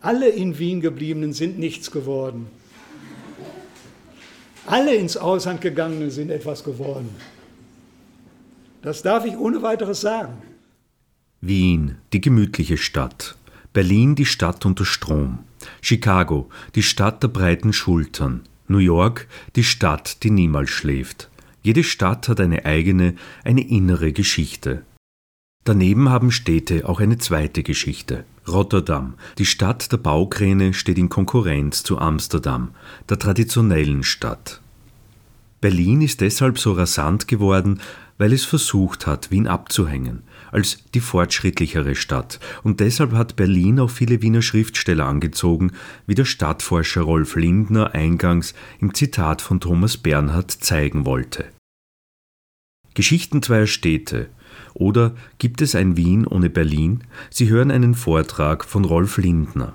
Alle in Wien gebliebenen sind nichts geworden. Alle ins Ausland gegangenen sind etwas geworden. Das darf ich ohne weiteres sagen. Wien, die gemütliche Stadt. Berlin, die Stadt unter Strom. Chicago, die Stadt der breiten Schultern. New York, die Stadt, die niemals schläft. Jede Stadt hat eine eigene, eine innere Geschichte. Daneben haben Städte auch eine zweite Geschichte. Rotterdam, die Stadt der Baukräne, steht in Konkurrenz zu Amsterdam, der traditionellen Stadt. Berlin ist deshalb so rasant geworden, weil es versucht hat, Wien abzuhängen, als die fortschrittlichere Stadt, und deshalb hat Berlin auch viele Wiener Schriftsteller angezogen, wie der Stadtforscher Rolf Lindner eingangs im Zitat von Thomas Bernhard zeigen wollte. Geschichten zweier Städte, oder Gibt es ein Wien ohne Berlin? Sie hören einen Vortrag von Rolf Lindner.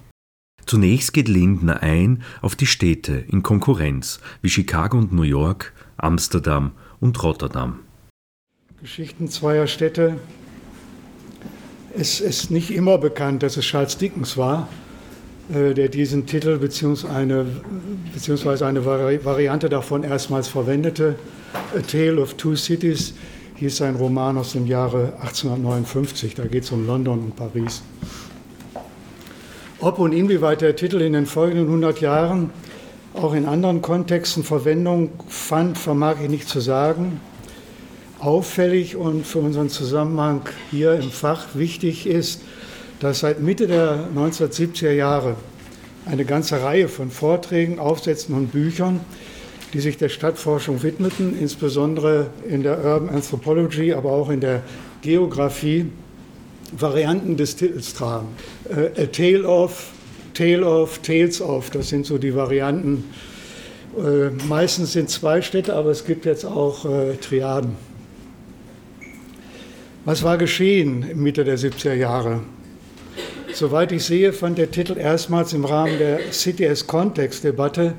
Zunächst geht Lindner ein auf die Städte in Konkurrenz wie Chicago und New York, Amsterdam und Rotterdam. Geschichten zweier Städte. Es ist nicht immer bekannt, dass es Charles Dickens war, äh, der diesen Titel bzw. eine, Variante davon erstmals verwendete. A Tale of Two Cities hieß ein Roman aus dem Jahre 1859. Da geht es um London und Paris. Ob und inwieweit der Titel in den folgenden 100 Jahren auch in anderen Kontexten Verwendung fand, vermag ich nicht zu sagen. Auffällig und für unseren Zusammenhang hier im Fach wichtig ist, dass seit Mitte der 1970er Jahre eine ganze Reihe von Vorträgen, Aufsätzen und Büchern die sich der Stadtforschung widmeten, insbesondere in der Urban Anthropology, aber auch in der Geografie, Varianten des Titels tragen. Äh, A Tale of, Tale of, Tales of, das sind so die Varianten. Äh, meistens sind zwei Städte, aber es gibt jetzt auch äh, Triaden. Was war geschehen in Mitte der 70er Jahre? Soweit ich sehe, fand der Titel erstmals im Rahmen der City as Context-Debatte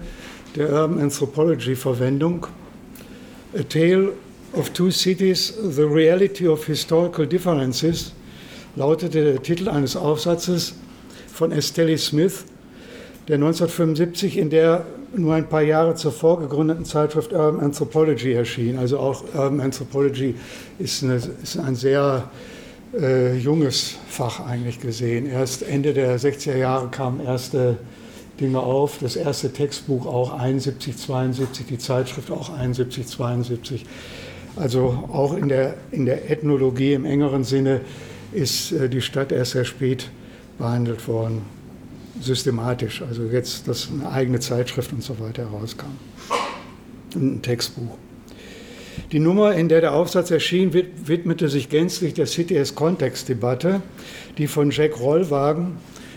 der Urban Anthropology Verwendung. A Tale of Two Cities, The Reality of Historical Differences, lautete der Titel eines Aufsatzes von Estelle Smith, der 1975 in der nur ein paar Jahre zuvor gegründeten Zeitschrift Urban Anthropology erschien. Also auch Urban Anthropology ist, eine, ist ein sehr äh, junges Fach eigentlich gesehen. Erst Ende der 60er Jahre kamen erste Dinge auf. Das erste Textbuch auch 71, 72, die Zeitschrift auch 71, 72. Also auch in der, in der Ethnologie im engeren Sinne ist äh, die Stadt erst sehr spät behandelt worden, systematisch. Also jetzt, dass eine eigene Zeitschrift und so weiter herauskam. Ein Textbuch. Die Nummer, in der der Aufsatz erschien, widmete sich gänzlich der Context-Debatte, die von Jack Rollwagen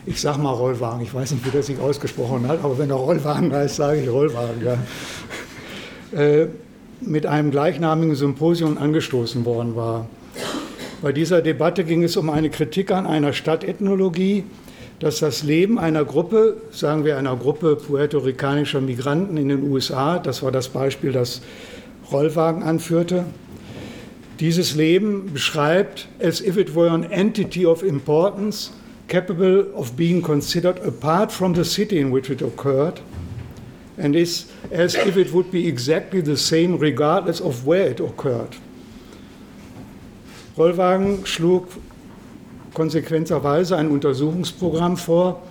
ich sage mal Rollwagen, ich weiß nicht, wie das sich ausgesprochen hat, aber wenn er Rollwagen heißt, sage ich Rollwagen. Ja. Äh, mit einem gleichnamigen Symposium angestoßen worden war. Bei dieser Debatte ging es um eine Kritik an einer Stadtethnologie, dass das Leben einer Gruppe, sagen wir einer Gruppe puerto-ricanischer Migranten in den USA, das war das Beispiel, das Rollwagen anführte, dieses Leben beschreibt, as if it were an entity of importance, capable of being considered apart from the city in which it occurred and is as if it would be exactly the same regardless of where it occurred. Rollwagen schlug konsequenterweise ein Untersuchungsprogramm vor,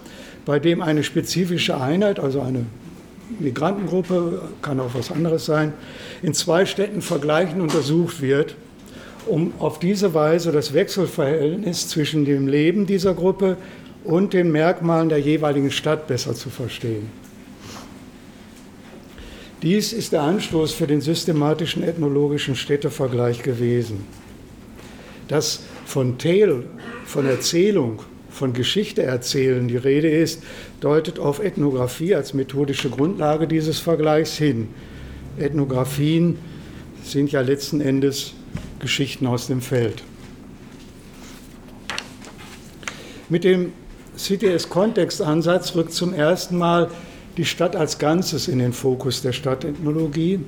bei dem eine spezifische Einheit, also eine Migrantengruppe, kann auch was anderes sein, in zwei Städten vergleichend untersucht wird um auf diese Weise das Wechselverhältnis zwischen dem Leben dieser Gruppe und den Merkmalen der jeweiligen Stadt besser zu verstehen. Dies ist der Anstoß für den systematischen ethnologischen Städtevergleich gewesen. Dass von Tale, von Erzählung, von Geschichte erzählen die Rede ist, deutet auf Ethnographie als methodische Grundlage dieses Vergleichs hin. Ethnographien sind ja letzten Endes Geschichten aus dem Feld. Mit dem CTS-Kontextansatz rückt zum ersten Mal die Stadt als Ganzes in den Fokus der Stadtethnologie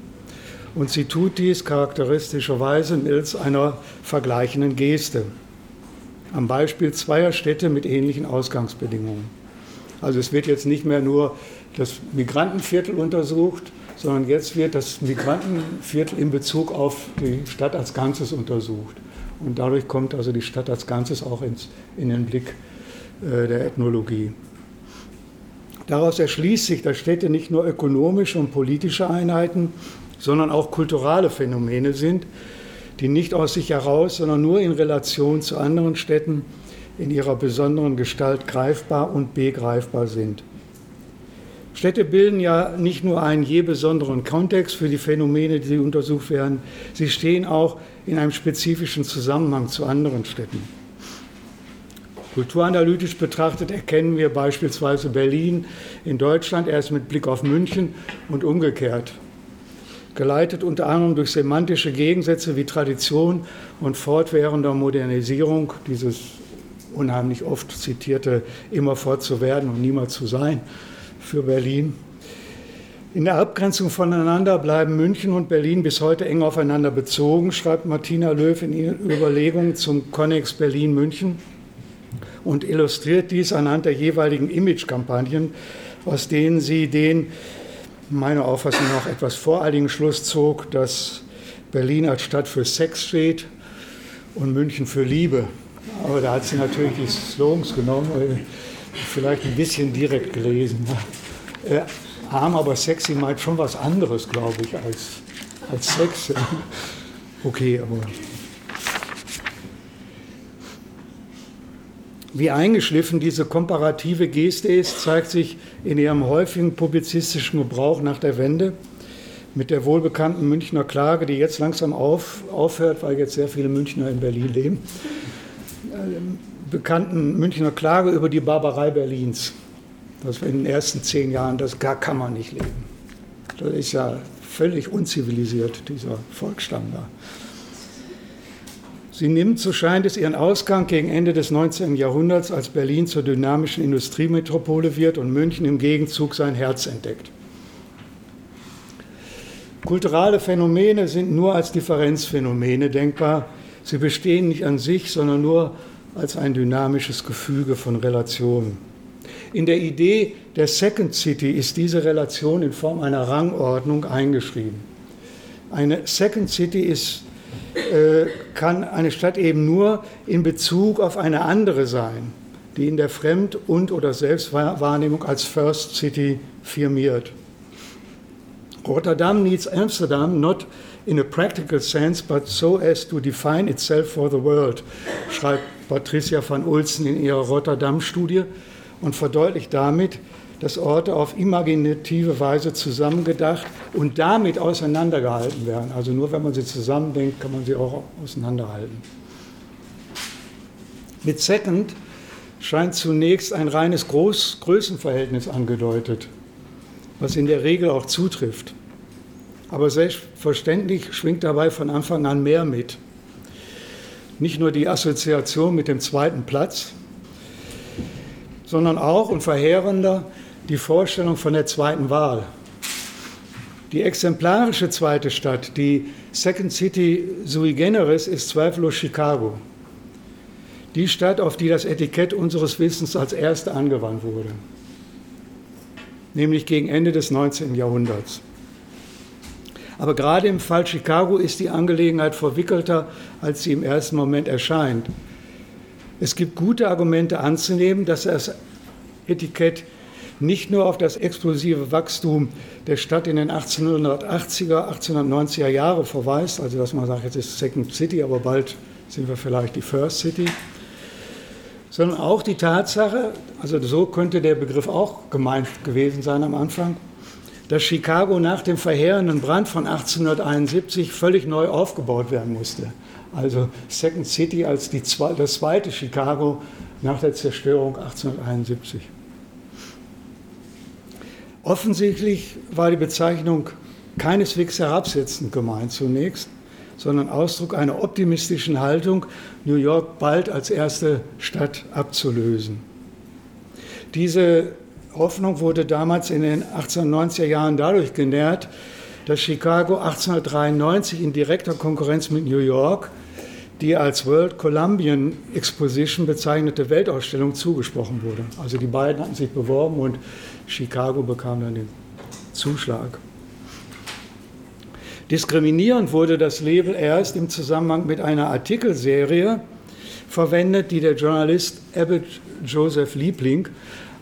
und sie tut dies charakteristischerweise mittels einer vergleichenden Geste. Am Beispiel zweier Städte mit ähnlichen Ausgangsbedingungen. Also es wird jetzt nicht mehr nur das Migrantenviertel untersucht, sondern jetzt wird das Migrantenviertel in Bezug auf die Stadt als Ganzes untersucht. Und dadurch kommt also die Stadt als Ganzes auch ins, in den Blick äh, der Ethnologie. Daraus erschließt sich, dass Städte nicht nur ökonomische und politische Einheiten, sondern auch kulturelle Phänomene sind, die nicht aus sich heraus, sondern nur in Relation zu anderen Städten in ihrer besonderen Gestalt greifbar und begreifbar sind. Städte bilden ja nicht nur einen je besonderen Kontext für die Phänomene, die untersucht werden, sie stehen auch in einem spezifischen Zusammenhang zu anderen Städten. Kulturanalytisch betrachtet erkennen wir beispielsweise Berlin in Deutschland erst mit Blick auf München und umgekehrt. Geleitet unter anderem durch semantische Gegensätze wie Tradition und fortwährender Modernisierung, dieses unheimlich oft zitierte immer werden und niemals zu sein, für Berlin. In der Abgrenzung voneinander bleiben München und Berlin bis heute eng aufeinander bezogen, schreibt Martina Löw in ihren Überlegungen zum Connex Berlin-München und illustriert dies anhand der jeweiligen Imagekampagnen, aus denen sie den, meiner Auffassung nach, etwas voreiligen Schluss zog, dass Berlin als Stadt für Sex steht und München für Liebe. Aber da hat sie natürlich die Slogans genommen, vielleicht ein bisschen direkt gelesen. Äh, arm, aber sexy meint schon was anderes, glaube ich, als, als Sex. Okay, aber. Wie eingeschliffen diese komparative Geste ist, zeigt sich in ihrem häufigen publizistischen Gebrauch nach der Wende mit der wohlbekannten Münchner Klage, die jetzt langsam auf, aufhört, weil jetzt sehr viele Münchner in Berlin leben. Bekannten Münchner Klage über die Barbarei Berlins. Das in den ersten zehn Jahren, das gar kann man nicht leben. Das ist ja völlig unzivilisiert, dieser Volksstamm da. Sie nimmt, so scheint es, ihren Ausgang gegen Ende des 19. Jahrhunderts, als Berlin zur dynamischen Industriemetropole wird und München im Gegenzug sein Herz entdeckt. Kulturelle Phänomene sind nur als Differenzphänomene denkbar. Sie bestehen nicht an sich, sondern nur als ein dynamisches Gefüge von Relationen. In der Idee der Second City ist diese Relation in Form einer Rangordnung eingeschrieben. Eine Second City ist, äh, kann eine Stadt eben nur in Bezug auf eine andere sein, die in der Fremd- und oder Selbstwahrnehmung als First City firmiert. Rotterdam needs Amsterdam not in a practical sense, but so as to define itself for the world, schreibt Patricia van Ulsen in ihrer Rotterdam-Studie und verdeutlicht damit, dass Orte auf imaginative Weise zusammengedacht und damit auseinandergehalten werden. Also nur wenn man sie zusammendenkt, kann man sie auch auseinanderhalten. Mit Second scheint zunächst ein reines Groß Größenverhältnis angedeutet, was in der Regel auch zutrifft. Aber selbstverständlich schwingt dabei von Anfang an mehr mit. Nicht nur die Assoziation mit dem zweiten Platz, sondern auch und verheerender die Vorstellung von der zweiten Wahl. Die exemplarische zweite Stadt, die Second City sui generis, ist zweifellos Chicago. Die Stadt, auf die das Etikett unseres Wissens als erste angewandt wurde, nämlich gegen Ende des 19. Jahrhunderts. Aber gerade im Fall Chicago ist die Angelegenheit verwickelter, als sie im ersten Moment erscheint. Es gibt gute Argumente anzunehmen, dass das Etikett nicht nur auf das explosive Wachstum der Stadt in den 1880er, 1890er Jahre verweist, also dass man sagt, jetzt ist Second City, aber bald sind wir vielleicht die First City, sondern auch die Tatsache, also so könnte der Begriff auch gemeint gewesen sein am Anfang, dass Chicago nach dem verheerenden Brand von 1871 völlig neu aufgebaut werden musste. Also Second City als die, das zweite Chicago nach der Zerstörung 1871. Offensichtlich war die Bezeichnung keineswegs herabsetzend gemeint zunächst, sondern Ausdruck einer optimistischen Haltung, New York bald als erste Stadt abzulösen. Diese Hoffnung wurde damals in den 1890er Jahren dadurch genährt, dass Chicago 1893 in direkter Konkurrenz mit New York die als World Columbian Exposition bezeichnete Weltausstellung zugesprochen wurde. Also die beiden hatten sich beworben und Chicago bekam dann den Zuschlag. Diskriminierend wurde das Label erst im Zusammenhang mit einer Artikelserie verwendet, die der Journalist Abbott Joseph Liebling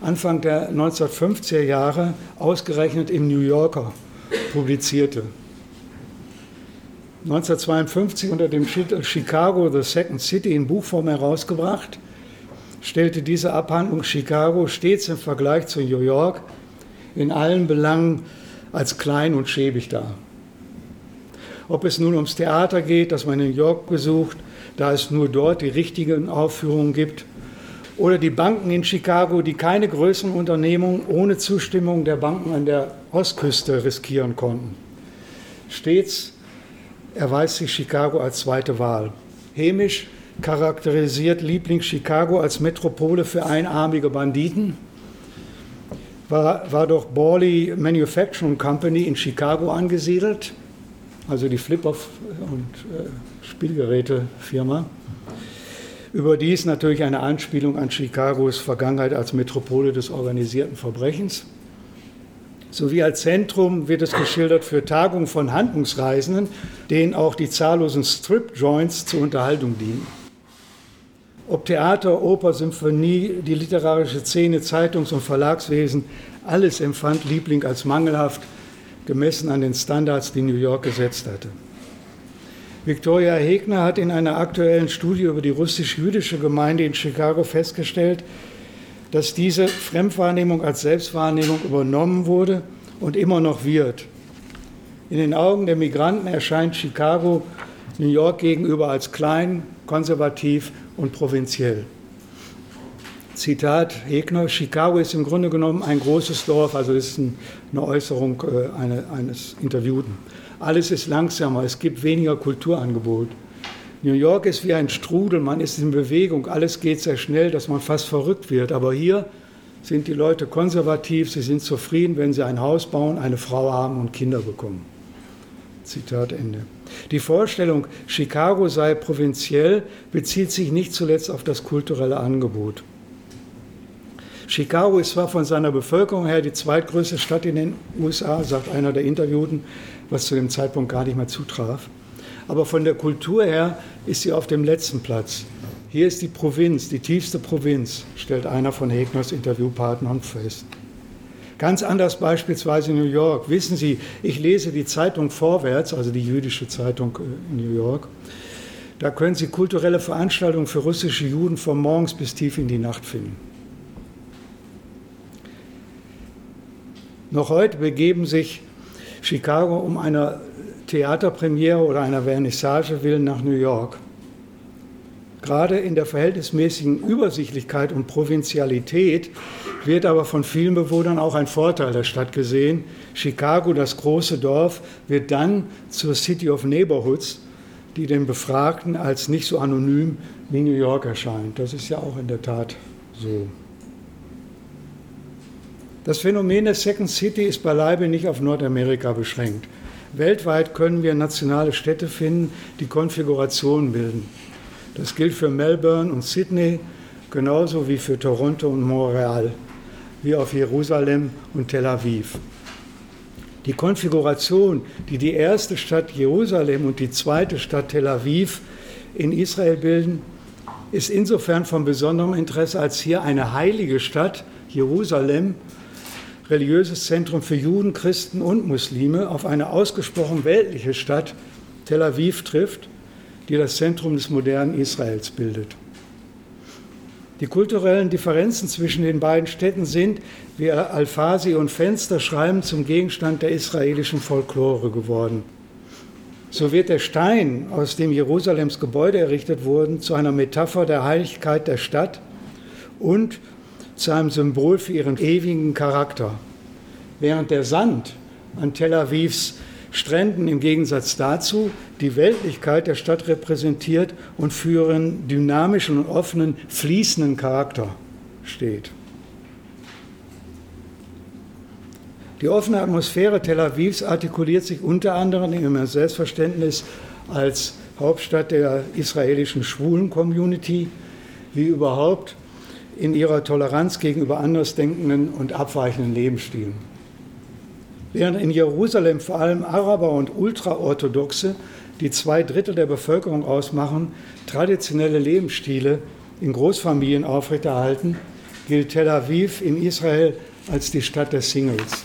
Anfang der 1950er Jahre ausgerechnet im New Yorker publizierte. 1952 unter dem Titel Chicago, The Second City in Buchform herausgebracht, stellte diese Abhandlung Chicago stets im Vergleich zu New York in allen Belangen als klein und schäbig dar. Ob es nun ums Theater geht, das man in New York besucht, da es nur dort die richtigen Aufführungen gibt, oder die Banken in Chicago, die keine größeren Unternehmungen ohne Zustimmung der Banken an der Ostküste riskieren konnten. Stets erweist sich Chicago als zweite Wahl. Hämisch charakterisiert Liebling Chicago als Metropole für einarmige Banditen. War, war doch Borley Manufacturing Company in Chicago angesiedelt, also die Flip-Off- und äh, Spielgerätefirma. Überdies natürlich eine Anspielung an Chicagos Vergangenheit als Metropole des organisierten Verbrechens. Sowie als Zentrum wird es geschildert für Tagungen von Handlungsreisenden, denen auch die zahllosen Strip-Joints zur Unterhaltung dienen. Ob Theater, Oper, Symphonie, die literarische Szene, Zeitungs- und Verlagswesen, alles empfand Liebling als mangelhaft, gemessen an den Standards, die New York gesetzt hatte. Victoria Hegner hat in einer aktuellen Studie über die russisch-jüdische Gemeinde in Chicago festgestellt, dass diese Fremdwahrnehmung als Selbstwahrnehmung übernommen wurde und immer noch wird. In den Augen der Migranten erscheint Chicago New York gegenüber als klein, konservativ und provinziell. Zitat Hegner, Chicago ist im Grunde genommen ein großes Dorf, also ist eine Äußerung äh, eines Interviewten. Alles ist langsamer, es gibt weniger Kulturangebot. New York ist wie ein Strudel, man ist in Bewegung, alles geht sehr schnell, dass man fast verrückt wird. Aber hier sind die Leute konservativ, sie sind zufrieden, wenn sie ein Haus bauen, eine Frau haben und Kinder bekommen. Zitat Ende. Die Vorstellung, Chicago sei provinziell, bezieht sich nicht zuletzt auf das kulturelle Angebot. Chicago ist zwar von seiner Bevölkerung her die zweitgrößte Stadt in den USA, sagt einer der Interviewten, was zu dem Zeitpunkt gar nicht mehr zutraf. Aber von der Kultur her ist sie auf dem letzten Platz. Hier ist die Provinz, die tiefste Provinz, stellt einer von Hegners Interviewpartnern fest. Ganz anders beispielsweise in New York. Wissen Sie, ich lese die Zeitung Vorwärts, also die jüdische Zeitung äh, in New York. Da können Sie kulturelle Veranstaltungen für russische Juden von morgens bis tief in die Nacht finden. Noch heute begeben sich Chicago um einer Theaterpremiere oder einer Vernissage willen nach New York. Gerade in der verhältnismäßigen Übersichtlichkeit und Provinzialität wird aber von vielen Bewohnern auch ein Vorteil der Stadt gesehen. Chicago, das große Dorf, wird dann zur City of Neighborhoods, die den Befragten als nicht so anonym wie New York erscheint. Das ist ja auch in der Tat so. Das Phänomen der Second City ist beileibe nicht auf Nordamerika beschränkt. Weltweit können wir nationale Städte finden, die Konfigurationen bilden. Das gilt für Melbourne und Sydney genauso wie für Toronto und Montreal, wie auf Jerusalem und Tel Aviv. Die Konfiguration, die die erste Stadt Jerusalem und die zweite Stadt Tel Aviv in Israel bilden, ist insofern von besonderem Interesse, als hier eine heilige Stadt, Jerusalem, religiöses Zentrum für Juden, Christen und Muslime, auf eine ausgesprochen weltliche Stadt, Tel Aviv, trifft, die das Zentrum des modernen Israels bildet. Die kulturellen Differenzen zwischen den beiden Städten sind, wie Alfasi und Fenster schreiben, zum Gegenstand der israelischen Folklore geworden. So wird der Stein, aus dem Jerusalems Gebäude errichtet wurden, zu einer Metapher der Heiligkeit der Stadt und zu einem Symbol für ihren ewigen Charakter. Während der Sand an Tel Avivs Stränden im Gegensatz dazu die Weltlichkeit der Stadt repräsentiert und für ihren dynamischen und offenen, fließenden Charakter steht. Die offene Atmosphäre Tel Avivs artikuliert sich unter anderem in ihrem Selbstverständnis als Hauptstadt der israelischen schwulen Community, wie überhaupt in ihrer Toleranz gegenüber andersdenkenden und abweichenden Lebensstilen. Während in Jerusalem vor allem Araber und Ultraorthodoxe, die zwei Drittel der Bevölkerung ausmachen, traditionelle Lebensstile in Großfamilien aufrechterhalten, gilt Tel Aviv in Israel als die Stadt der Singles.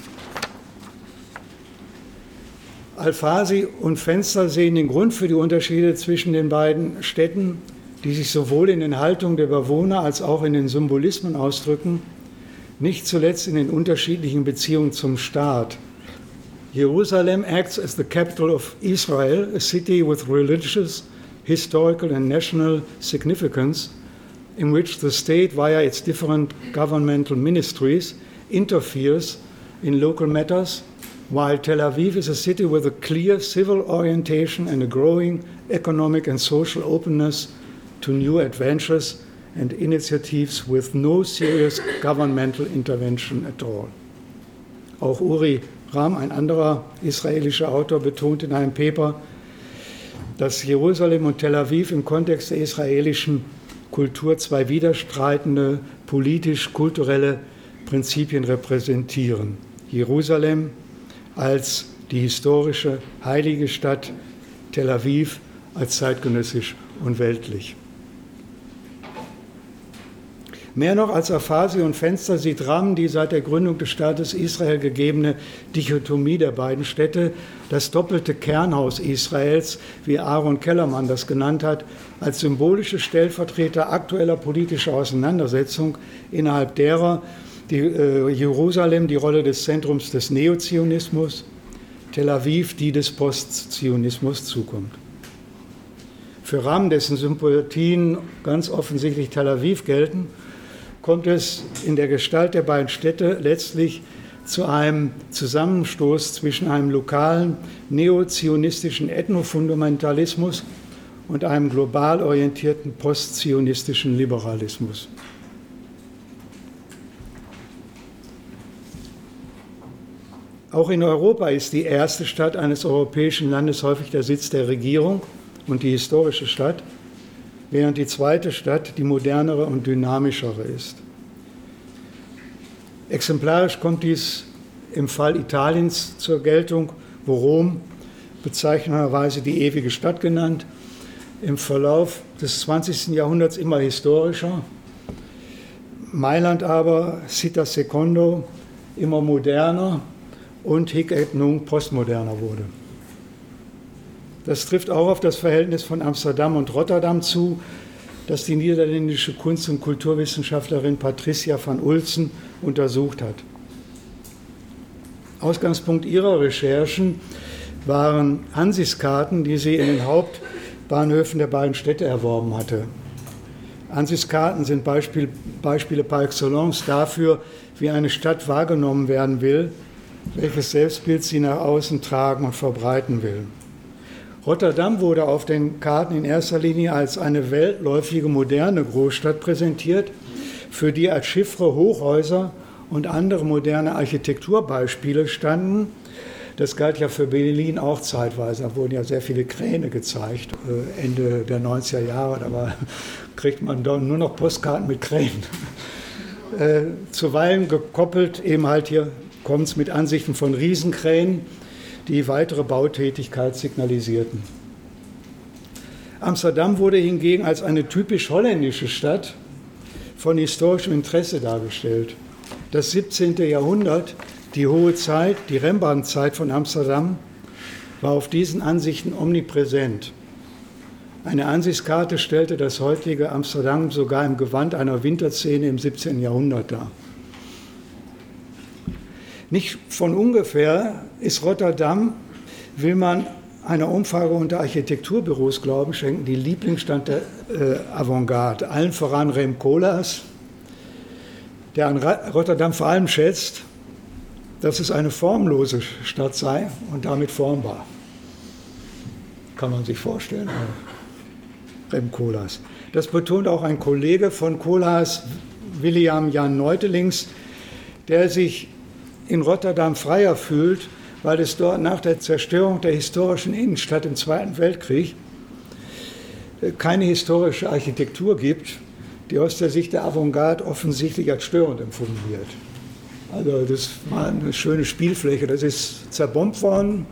Alfasi und Fenster sehen den Grund für die Unterschiede zwischen den beiden Städten, die sich sowohl in den Haltungen der Bewohner als auch in den Symbolismen ausdrücken, nicht zuletzt in den unterschiedlichen Beziehungen zum Staat. Jerusalem acts as the capital of Israel, a city with religious, historical, and national significance, in which the state, via its different governmental ministries, interferes in local matters while Tel Aviv is a city with a clear civil orientation and a growing economic and social openness to new adventures and initiatives with no serious governmental intervention at all. Auch Uri Ram, ein anderer israelischer Autor, betont in einem Paper, dass Jerusalem und Tel Aviv im Kontext der israelischen Kultur zwei widerstreitende politisch-kulturelle Prinzipien repräsentieren. Jerusalem als die historische heilige Stadt Tel Aviv als zeitgenössisch und weltlich. Mehr noch als Aphasi und Fenster sieht Ram die seit der Gründung des Staates Israel gegebene Dichotomie der beiden Städte, das doppelte Kernhaus Israels, wie Aaron Kellermann das genannt hat, als symbolische Stellvertreter aktueller politischer Auseinandersetzung, innerhalb derer die, äh, Jerusalem die Rolle des Zentrums des Neozionismus, Tel Aviv die des Postzionismus zukommt. Für Ram, dessen Sympathien ganz offensichtlich Tel Aviv gelten, kommt es in der Gestalt der beiden Städte letztlich zu einem Zusammenstoß zwischen einem lokalen neozionistischen Ethnofundamentalismus und einem global orientierten postzionistischen Liberalismus. Auch in Europa ist die erste Stadt eines europäischen Landes häufig der Sitz der Regierung und die historische Stadt, während die zweite Stadt die modernere und dynamischere ist. Exemplarisch kommt dies im Fall Italiens zur Geltung, wo Rom, bezeichnenderweise die ewige Stadt genannt, im Verlauf des 20. Jahrhunderts immer historischer, Mailand aber, Città Secondo, immer moderner und Hic et Nunc postmoderner wurde. Das trifft auch auf das Verhältnis von Amsterdam und Rotterdam zu, das die niederländische Kunst- und Kulturwissenschaftlerin Patricia van Ulzen untersucht hat. Ausgangspunkt ihrer Recherchen waren Ansiskarten, die sie in den Hauptbahnhöfen der beiden Städte erworben hatte. Ansiskarten sind Beispiel, Beispiele par excellence dafür, wie eine Stadt wahrgenommen werden will welches Selbstbild sie nach außen tragen und verbreiten will. Rotterdam wurde auf den Karten in erster Linie als eine weltläufige moderne Großstadt präsentiert, für die als Chiffre Hochhäuser und andere moderne Architekturbeispiele standen. Das galt ja für Berlin auch zeitweise. Da wurden ja sehr viele Kräne gezeigt, äh, Ende der 90er Jahre. Da kriegt man doch nur noch Postkarten mit Kränen. Äh, zuweilen gekoppelt eben halt hier kommt es mit Ansichten von Riesenkränen, die weitere Bautätigkeit signalisierten. Amsterdam wurde hingegen als eine typisch holländische Stadt von historischem Interesse dargestellt. Das 17. Jahrhundert, die hohe Zeit, die Rembrandt-Zeit von Amsterdam, war auf diesen Ansichten omnipräsent. Eine Ansichtskarte stellte das heutige Amsterdam sogar im Gewand einer Winterszene im 17. Jahrhundert dar. Nicht von ungefähr ist Rotterdam, will man einer Umfrage unter Architekturbüros Glauben schenken, die Lieblingsstand der äh, Avantgarde. Allen voran Rem Koolhaas, der an Rotterdam vor allem schätzt, dass es eine formlose Stadt sei und damit formbar. Kann man sich vorstellen. Rem Koolhaas. Das betont auch ein Kollege von Koolhaas, William Jan Neutelings, der sich in Rotterdam freier fühlt, weil es dort nach der Zerstörung der historischen Innenstadt im Zweiten Weltkrieg keine historische Architektur gibt, die aus der Sicht der Avantgarde offensichtlich als störend empfunden wird. Also das war eine schöne Spielfläche, das ist zerbombt worden,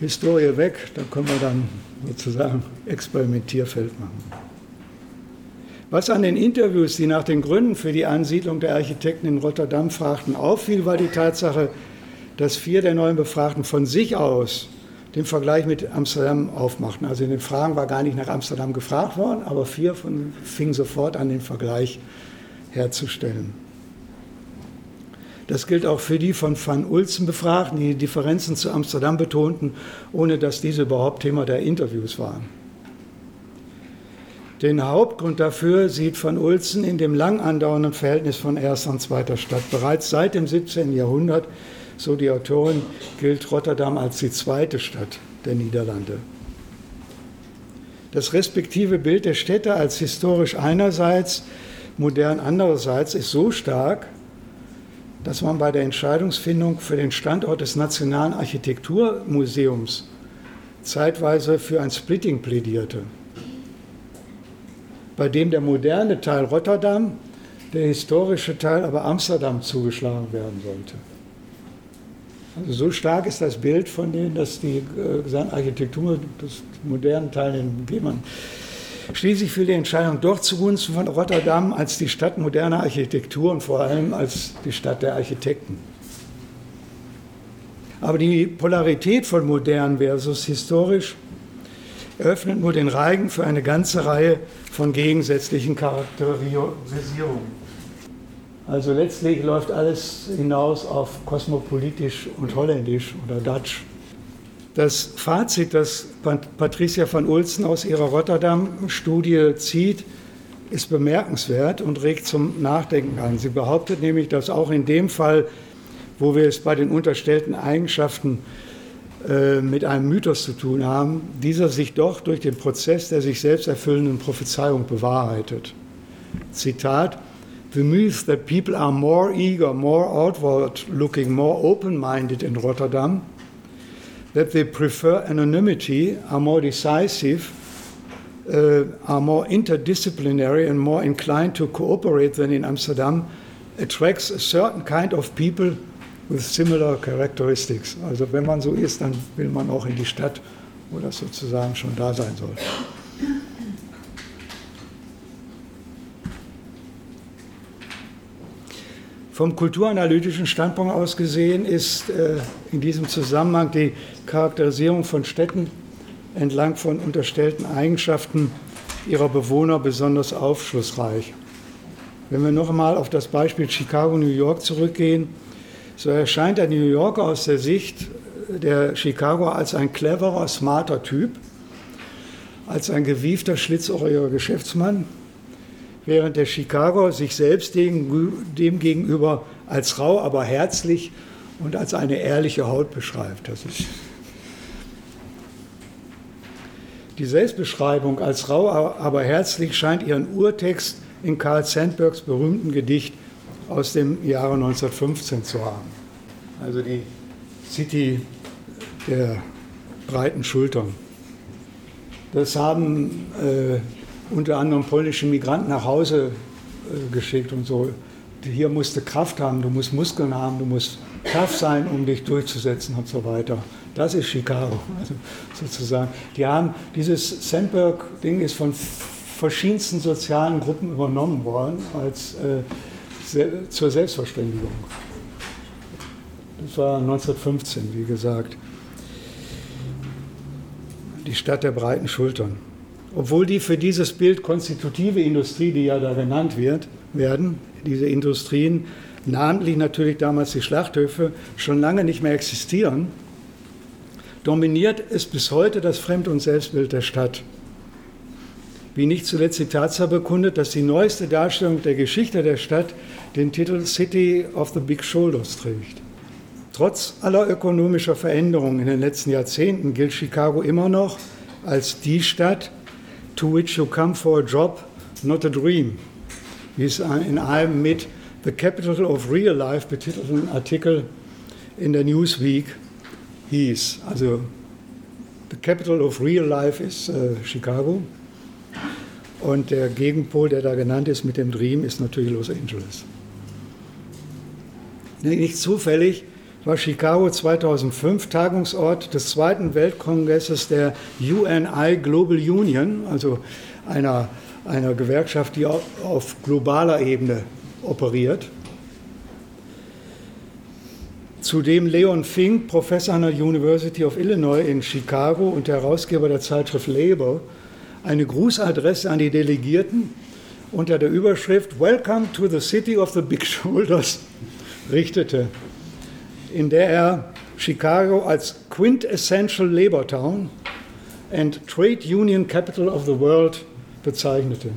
Historie weg, da können wir dann sozusagen Experimentierfeld machen. Was an den Interviews, die nach den Gründen für die Ansiedlung der Architekten in Rotterdam fragten, auffiel, war die Tatsache, dass vier der neuen Befragten von sich aus den Vergleich mit Amsterdam aufmachten. Also in den Fragen war gar nicht nach Amsterdam gefragt worden, aber vier von, fingen sofort an, den Vergleich herzustellen. Das gilt auch für die von Van Ulzen befragten, die Differenzen zu Amsterdam betonten, ohne dass diese überhaupt Thema der Interviews waren. Den Hauptgrund dafür sieht von Ulzen in dem lang andauernden Verhältnis von erster und zweiter Stadt. Bereits seit dem 17. Jahrhundert, so die Autorin, gilt Rotterdam als die zweite Stadt der Niederlande. Das respektive Bild der Städte als historisch einerseits, modern andererseits ist so stark, dass man bei der Entscheidungsfindung für den Standort des Nationalen Architekturmuseums zeitweise für ein Splitting plädierte bei dem der moderne Teil Rotterdam, der historische Teil aber Amsterdam zugeschlagen werden sollte. Also so stark ist das Bild von denen, dass die äh, Architektur des modernen Teil in Gehmann schließlich fiel die Entscheidung doch zugunsten von Rotterdam als die Stadt moderner Architektur und vor allem als die Stadt der Architekten. Aber die Polarität von modern versus historisch eröffnet nur den Reigen für eine ganze Reihe von gegensätzlichen Charakterisierungen. Also letztlich läuft alles hinaus auf kosmopolitisch und holländisch oder Dutch. Das Fazit, das Patricia van Ulzen aus ihrer Rotterdam-Studie zieht, ist bemerkenswert und regt zum Nachdenken an. Sie behauptet nämlich, dass auch in dem Fall, wo wir es bei den unterstellten Eigenschaften äh, mit einem Mythos zu tun haben, dieser sich doch durch den Prozess der sich selbst erfüllenden Prophezeiung bewahrheitet. Zitat: The myth that people are more eager, more outward looking, more open minded in Rotterdam, that they prefer anonymity, are more decisive, uh, are more interdisciplinary, and more inclined to cooperate than in Amsterdam, attracts a certain kind of people with similar characteristics. Also wenn man so ist, dann will man auch in die Stadt, wo das sozusagen schon da sein soll. Vom kulturanalytischen Standpunkt aus gesehen ist äh, in diesem Zusammenhang die Charakterisierung von Städten entlang von unterstellten Eigenschaften ihrer Bewohner besonders aufschlussreich. Wenn wir noch einmal auf das Beispiel Chicago-New York zurückgehen, so erscheint der New Yorker aus der Sicht der Chicago als ein cleverer, smarter Typ, als ein gewiefter, schlitzohriger Geschäftsmann, während der Chicago sich selbst dem, gegenüber als rau, aber herzlich und als eine ehrliche Haut beschreibt. Das ist die Selbstbeschreibung als rau, aber herzlich scheint ihren Urtext in Karl Sandbergs berühmten Gedicht aus dem Jahre 1915 zu haben. Also die City der breiten Schultern. Das haben äh, unter anderem polnische Migranten nach Hause äh, geschickt und so. Hier musst du Kraft haben, du musst Muskeln haben, du musst tough sein, um dich durchzusetzen und so weiter. Das ist Chicago, also sozusagen. Die haben dieses Sandberg-Ding ist von verschiedensten sozialen Gruppen übernommen worden als äh, zur Selbstverständigung. Das war 1915, wie gesagt. Die Stadt der breiten Schultern. Obwohl die für dieses Bild konstitutive Industrie, die ja da genannt wird, werden, diese Industrien, namentlich natürlich damals die Schlachthöfe, schon lange nicht mehr existieren, dominiert es bis heute das Fremd- und Selbstbild der Stadt wie nicht zuletzt die Tatsache bekundet, dass die neueste Darstellung der Geschichte der Stadt den Titel City of the Big Shoulders trägt. Trotz aller ökonomischer Veränderungen in den letzten Jahrzehnten gilt Chicago immer noch als die Stadt, to which you come for a job, not a dream, wie es in einem mit The Capital of Real Life betitelten Artikel in der Newsweek hieß. Also the capital of real life ist äh, Chicago. Und der Gegenpol, der da genannt ist mit dem Dream, ist natürlich Los Angeles. Nicht zufällig war Chicago 2005 Tagungsort des zweiten Weltkongresses der UNI Global Union, also einer, einer Gewerkschaft, die auf globaler Ebene operiert. Zudem Leon Fink, Professor an der University of Illinois in Chicago und Herausgeber der Zeitschrift Labor, eine Grußadresse an die Delegierten unter der Überschrift Welcome to the City of the Big Shoulders richtete, in der er Chicago als Quintessential Labor Town and Trade Union Capital of the World bezeichnete.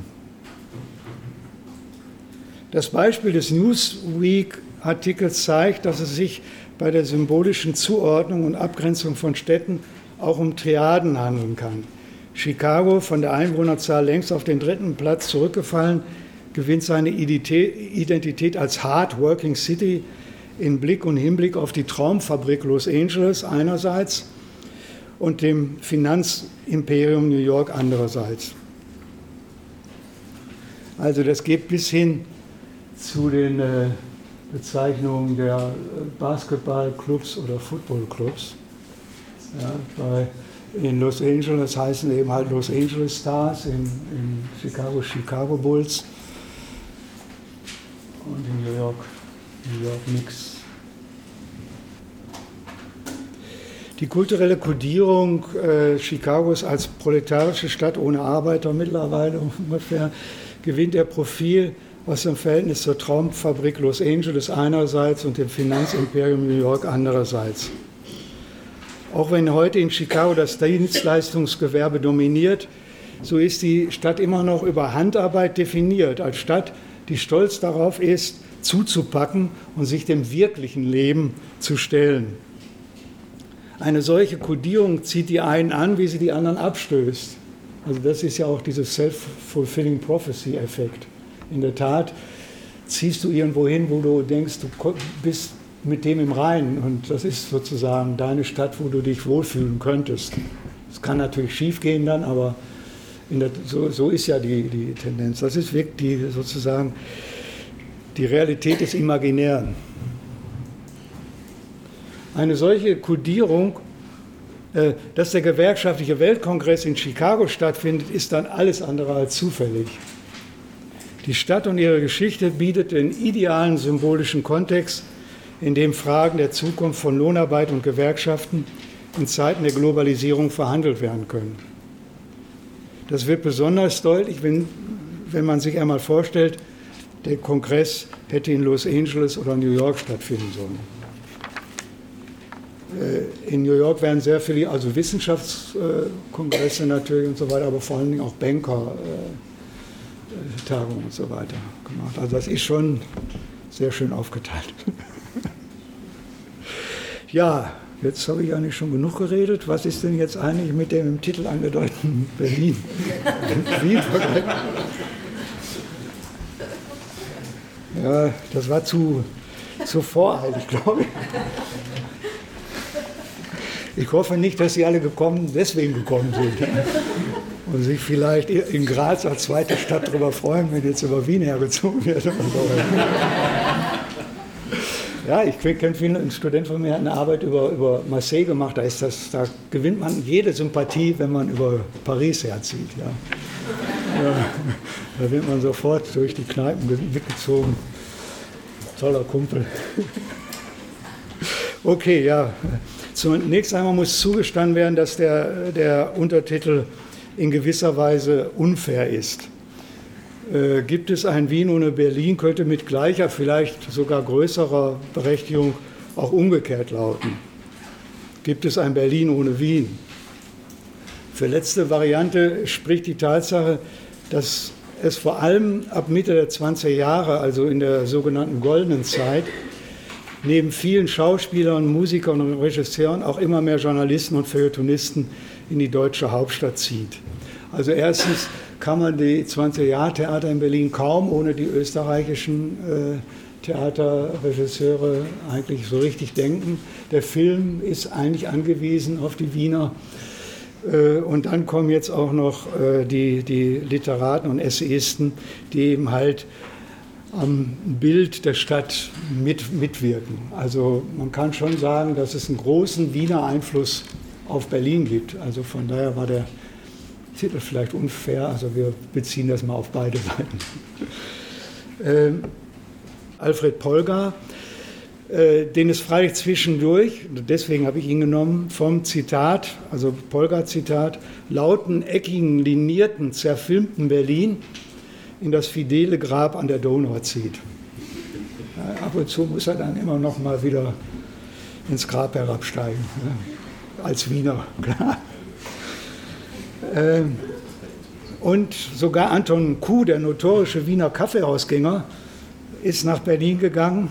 Das Beispiel des Newsweek-Artikels zeigt, dass es sich bei der symbolischen Zuordnung und Abgrenzung von Städten auch um Triaden handeln kann. Chicago, von der Einwohnerzahl längst auf den dritten Platz zurückgefallen, gewinnt seine Identität als Hard Working City in Blick und Hinblick auf die Traumfabrik Los Angeles einerseits und dem Finanzimperium New York andererseits. Also das geht bis hin zu den äh, Bezeichnungen der äh, Basketballclubs oder Footballclubs. Ja, in Los Angeles heißen eben halt Los Angeles Stars, in, in Chicago Chicago Bulls und in New York New York Knicks. Die kulturelle Kodierung äh, Chicagos als proletarische Stadt ohne Arbeiter mittlerweile ungefähr gewinnt ihr Profil aus dem Verhältnis zur Traumfabrik Los Angeles einerseits und dem Finanzimperium New York andererseits. Auch wenn heute in Chicago das Dienstleistungsgewerbe dominiert, so ist die Stadt immer noch über Handarbeit definiert, als Stadt, die stolz darauf ist, zuzupacken und sich dem wirklichen Leben zu stellen. Eine solche Kodierung zieht die einen an, wie sie die anderen abstößt. Also das ist ja auch dieses Self-Fulfilling Prophecy-Effekt. In der Tat ziehst du irgendwo hin, wo du denkst, du bist mit dem im Reinen. Und das ist sozusagen deine Stadt, wo du dich wohlfühlen könntest. Es kann natürlich schief gehen dann, aber der, so, so, ist ja die, die Tendenz. Das ist wirklich die, sozusagen die Realität des Imaginären. Eine solche Kodierung, äh, dass der gewerkschaftliche Weltkongress in Chicago stattfindet, ist dann alles andere als zufällig. Die Stadt und ihre Geschichte bietet den idealen symbolischen Kontext in dem Fragen der Zukunft von Lohnarbeit und Gewerkschaften in Zeiten der Globalisierung verhandelt werden können. Das wird besonders deutlich, wenn, wenn man sich einmal vorstellt, der Kongress hätte in Los Angeles oder New York stattfinden sollen. Äh, in New York werden sehr viele, also Wissenschaftskongresse natürlich und so weiter, aber vor allen Dingen auch Banker, äh, Tagungen und so weiter gemacht. Also das ist schon sehr schön aufgeteilt. Ja, jetzt habe ich eigentlich schon genug geredet. Was ist denn jetzt eigentlich mit dem im Titel angedeuteten Berlin? ja, das war zu, zu voreilig, glaube ich. Ich hoffe nicht, dass Sie alle gekommen, deswegen gekommen sind. Und sich vielleicht in Graz als zweite Stadt darüber freuen, wenn jetzt über Wien hergezogen wird. Ja, ich kenne viele, ein Student von mir hat eine Arbeit über, über Marseille gemacht, da, ist das, da gewinnt man jede Sympathie, wenn man über Paris herzieht. Ja. ja da wird man sofort durch die Kneipen mitgezogen. Toller Kumpel. Okay, ja. Zunächst einmal muss zugestanden werden, dass der, der Untertitel in gewisser Weise unfair ist. Äh, gibt es ein Wien ohne Berlin, könnte mit gleicher, vielleicht sogar größerer Berechtigung auch umgekehrt lauten. Gibt es ein Berlin ohne Wien? Für letzte Variante spricht die Tatsache, dass es vor allem ab Mitte der 20er Jahre, also in der sogenannten goldenen Zeit, neben vielen Schauspielern, Musikern und Regisseuren auch immer mehr Journalisten und Feuilletonisten in die deutsche Hauptstadt zieht. Also erstens kann man die 20-Jahr-Theater in Berlin kaum ohne die österreichischen äh, Theaterregisseure eigentlich so richtig denken. Der Film ist eigentlich angewiesen auf die Wiener. Äh, und dann kommen jetzt auch noch äh, die, die Literaten und Essayisten, die eben halt am Bild der Stadt mit, mitwirken. Also man kann schon sagen, dass es einen großen Wiener Einfluss auf Berlin gibt. Also von daher war der Titel vielleicht unfair. Also wir beziehen das mal auf beide Seiten. Ähm, Alfred Polgar, äh, den es freilich zwischendurch, deswegen habe ich ihn genommen, vom Zitat, also Polgar-Zitat, lauten, eckigen, linierten, zerfilmten Berlin in das fidele Grab an der Donau zieht. Ja, ab und zu muss er dann immer noch mal wieder ins Grab herabsteigen, ja, als Wiener, klar. Ähm, und sogar Anton Kuh, der notorische Wiener Kaffeehausgänger, ist nach Berlin gegangen.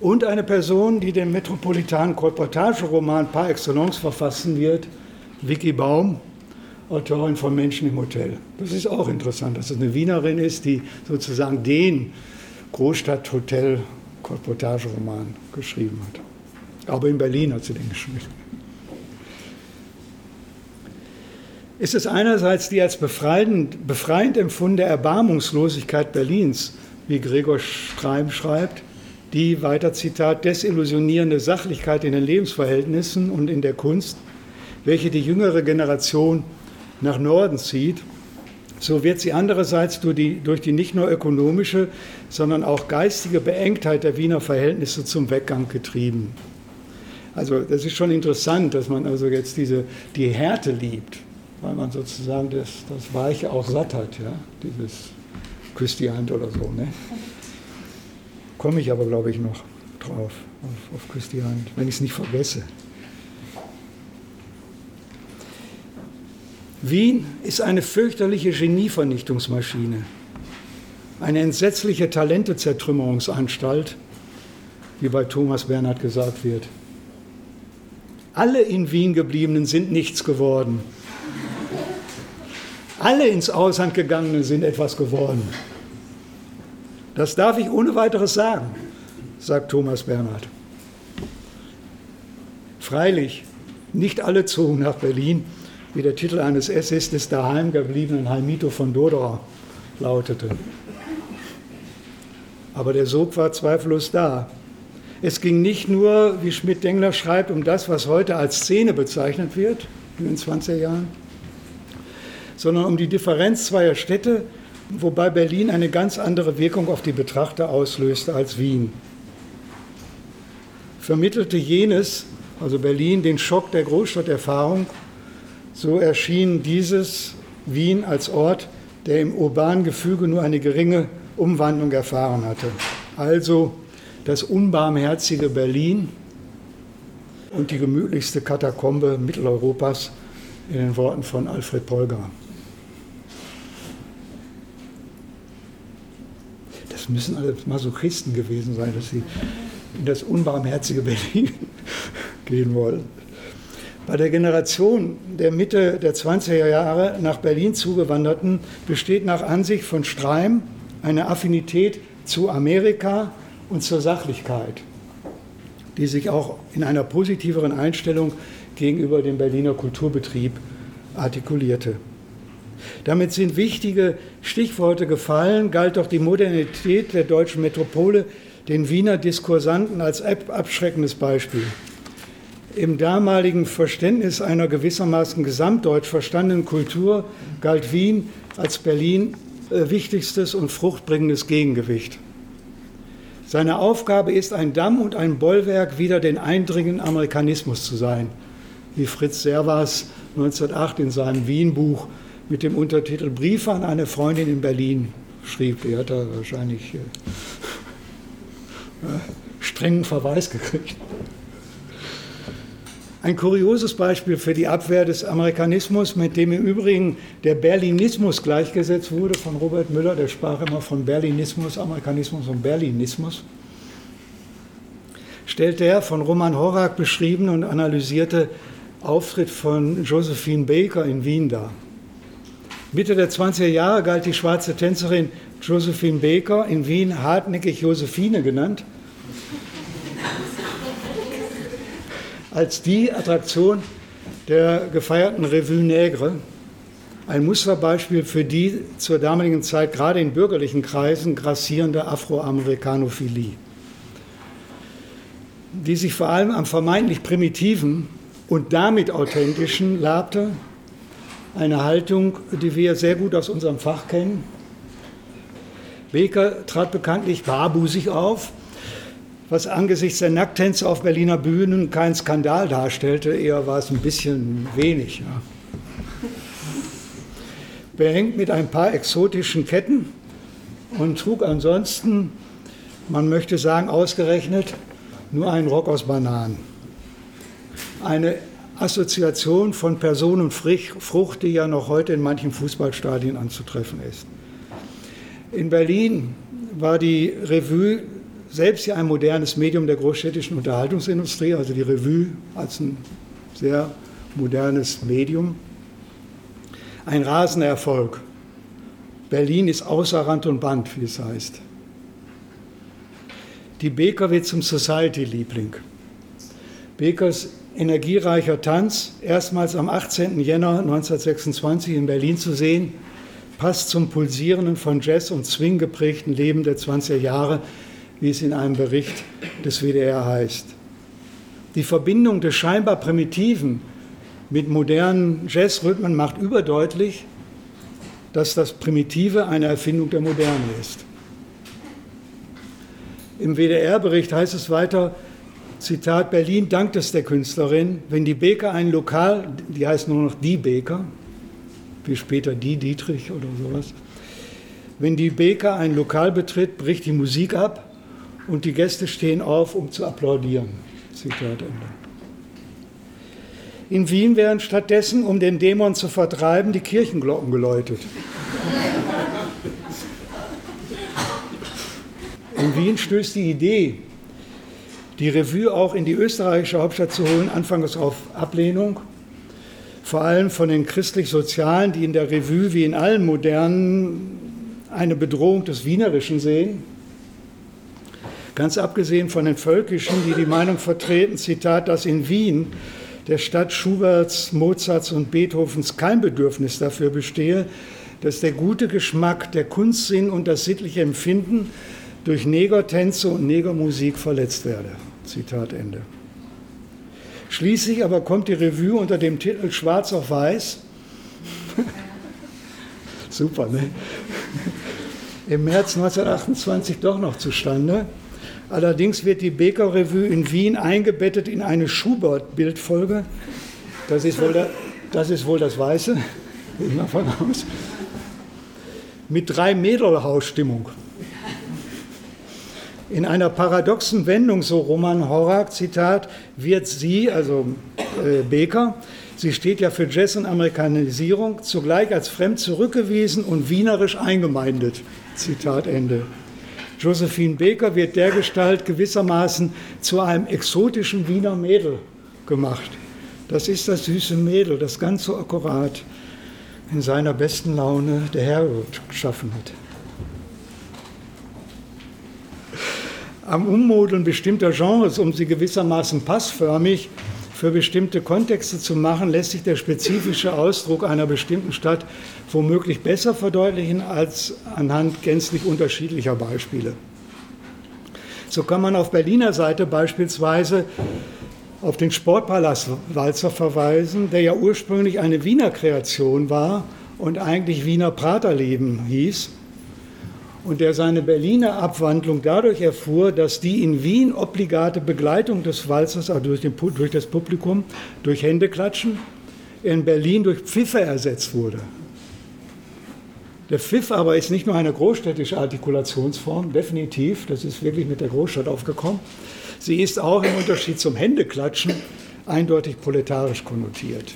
Und eine Person, die den metropolitanen Kolportageroman par excellence verfassen wird, Vicky Baum, Autorin von Menschen im Hotel. Das ist auch interessant, dass es eine Wienerin ist, die sozusagen den Großstadt-Hotel-Kolportageroman geschrieben hat. Aber in Berlin hat sie den geschrieben. Ist es einerseits die als befreiend, befreiend empfundene Erbarmungslosigkeit Berlins, wie Gregor Streim schreibt, die, weiter Zitat, desillusionierende Sachlichkeit in den Lebensverhältnissen und in der Kunst, welche die jüngere Generation nach Norden zieht, so wird sie andererseits durch die, durch die nicht nur ökonomische, sondern auch geistige Beengtheit der Wiener Verhältnisse zum Weggang getrieben. Also das ist schon interessant, dass man also jetzt diese, die Härte liebt, weil man sozusagen das, das Weiche auch satt hat, ja? dieses Küss die Hand oder so. Ne? Komme ich aber, glaube ich, noch drauf, auf, auf Küss die Hand, wenn ich es nicht vergesse. Wien ist eine fürchterliche Genievernichtungsmaschine, eine entsetzliche Talentezertrümmerungsanstalt, wie bei Thomas Bernhard gesagt wird. Alle in Wien gebliebenen sind nichts geworden. Alle ins Ausland gegangenen sind etwas geworden. Das darf ich ohne weiteres sagen, sagt Thomas Bernhard. Freilich, nicht alle zogen nach Berlin, wie der Titel eines Essays des daheimgebliebenen Heimito von Dodora lautete. Aber der Sog war zweifellos da. Es ging nicht nur, wie Schmidt-Dengler schreibt, um das, was heute als Szene bezeichnet wird, in den 20er Jahren, sondern um die Differenz zweier Städte, wobei Berlin eine ganz andere Wirkung auf die Betrachter auslöste als Wien. Vermittelte jenes, also Berlin, den Schock der Großstadterfahrung so erschien dieses Wien als Ort, der im urbanen Gefüge nur eine geringe Umwandlung erfahren hatte. Also das unbarmherzige Berlin und die gemütlichste Katakombe Mitteleuropas in den Worten von Alfred Polgar. Müssen alle Masochisten gewesen sein, dass sie in das unbarmherzige Berlin gehen wollen. Bei der Generation der Mitte der 20er Jahre nach Berlin zugewanderten besteht nach Ansicht von Streim eine Affinität zu Amerika und zur Sachlichkeit, die sich auch in einer positiveren Einstellung gegenüber dem Berliner Kulturbetrieb artikulierte. Damit sind wichtige Stichworte gefallen, galt doch die Modernität der deutschen Metropole den Wiener Diskursanten als abschreckendes Beispiel. Im damaligen Verständnis einer gewissermaßen gesamtdeutsch verstandenen Kultur galt Wien als Berlin äh, wichtigstes und fruchtbringendes Gegengewicht. Seine Aufgabe ist, ein Damm und ein Bollwerk wider den eindringenden Amerikanismus zu sein, wie Fritz Servas 1908 in seinem Wien-Buch mit dem Untertitel Briefe an eine Freundin in Berlin schrieb. Er hat da wahrscheinlich äh, strengen Verweis gekriegt. Ein kurioses Beispiel für die Abwehr des Amerikanismus, mit dem im Übrigen der Berlinismus gleichgesetzt wurde von Robert Müller, der sprach immer von Berlinismus, Amerikanismus und Berlinismus, stellt der von Roman Horak beschriebene und analysierte Auftritt von Josephine Baker in Wien dar. Mitte der 20er Jahre galt die schwarze Tänzerin Josephine Baker, in Wien hartnäckig Josephine genannt, als die Attraktion der gefeierten Revue Nègre, ein Musterbeispiel für die zur damaligen Zeit gerade in bürgerlichen Kreisen grassierende Afroamerikanophilie, die sich vor allem am vermeintlich primitiven und damit authentischen labte, eine Haltung, die wir sehr gut aus unserem Fach kennen. Beker trat bekanntlich barbusig auf, was angesichts der Nackttänze auf Berliner Bühnen kein Skandal darstellte, eher war es ein bisschen wenig. Ja. Behängt mit ein paar exotischen Ketten und trug ansonsten, man möchte sagen, ausgerechnet nur einen Rock aus Bananen. Eine Assoziation von Personenfrucht, die ja noch heute in manchen Fußballstadien anzutreffen ist. In Berlin war die Revue selbst ja ein modernes Medium der großstädtischen Unterhaltungsindustrie, also die Revue als ein sehr modernes Medium. Ein rasender Erfolg. Berlin ist außer Rand und Band, wie es heißt. Die Beker wird zum Society-Liebling. Bekers energiereicher Tanz, erstmals am 18. Jänner 1926 in Berlin zu sehen, passt zum pulsierenden, von Jazz und Swing geprägten Leben der 20er Jahre, wie es in einem Bericht des WDR heißt. Die Verbindung des scheinbar Primitiven mit modernen Jazzrhythmen macht überdeutlich, dass das Primitive eine Erfindung der Moderne ist. Im WDR-Bericht heißt es weiter, Zitat, Berlin dankt es der Künstlerin, wenn die Beker ein Lokal, die heißt nur noch die Beker, wie später die Dietrich oder sowas, wenn die Beker ein Lokal betritt, bricht die Musik ab und die Gäste stehen auf, um zu applaudieren. Zitat Ende. In Wien werden stattdessen, um den Dämon zu vertreiben, die Kirchenglocken geläutet. In Wien stößt die Idee, die Revue auch in die österreichische Hauptstadt zu holen, anfangs auf Ablehnung, vor allem von den christlich-sozialen, die in der Revue wie in allen modernen eine Bedrohung des Wienerischen sehen. Ganz abgesehen von den Völkischen, die die Meinung vertreten, Zitat, dass in Wien, der Stadt Schuberts, Mozarts und Beethovens, kein Bedürfnis dafür bestehe, dass der gute Geschmack, der Kunstsinn und das sittliche Empfinden durch Negertänze und Negermusik verletzt werde. Zitat Ende. Schließlich aber kommt die Revue unter dem Titel Schwarz auf Weiß. Super, ne? Im März 1928 doch noch zustande. Allerdings wird die Beker Revue in Wien eingebettet in eine Schubert-Bildfolge. Das ist wohl, das, ist wohl das Weiße, gehe ich mal von aus. Mit drei Mädelhausstimmung. In einer paradoxen Wendung, so Roman Horak, Zitat, wird sie, also äh, Beker, sie steht ja für Jazz und Amerikanisierung, zugleich als fremd zurückgewiesen und wienerisch eingemeindet. Zitat Ende. Josephine Baker wird dergestalt gewissermaßen zu einem exotischen Wiener Mädel gemacht. Das ist das süße Mädel, das ganz so akkurat in seiner besten Laune der Herr geschaffen hat. Am Ummodeln bestimmter Genres, um sie gewissermaßen passförmig für bestimmte Kontexte zu machen, lässt sich der spezifische Ausdruck einer bestimmten Stadt womöglich besser verdeutlichen als anhand gänzlich unterschiedlicher Beispiele. So kann man auf Berliner Seite beispielsweise auf den Sportpalast Walzer verweisen, der ja ursprünglich eine Wiener Kreation war und eigentlich Wiener Praterleben hieß und der seine Berliner Abwandlung dadurch erfuhr, dass die in Wien obligate Begleitung des Walzers also durch, den, durch das Publikum, durch Händeklatschen, in Berlin durch Pfiffe ersetzt wurde. Der Pfiff aber ist nicht nur eine großstädtische Artikulationsform, definitiv, das ist wirklich mit der Großstadt aufgekommen. Sie ist auch im Unterschied zum Händeklatschen eindeutig proletarisch konnotiert.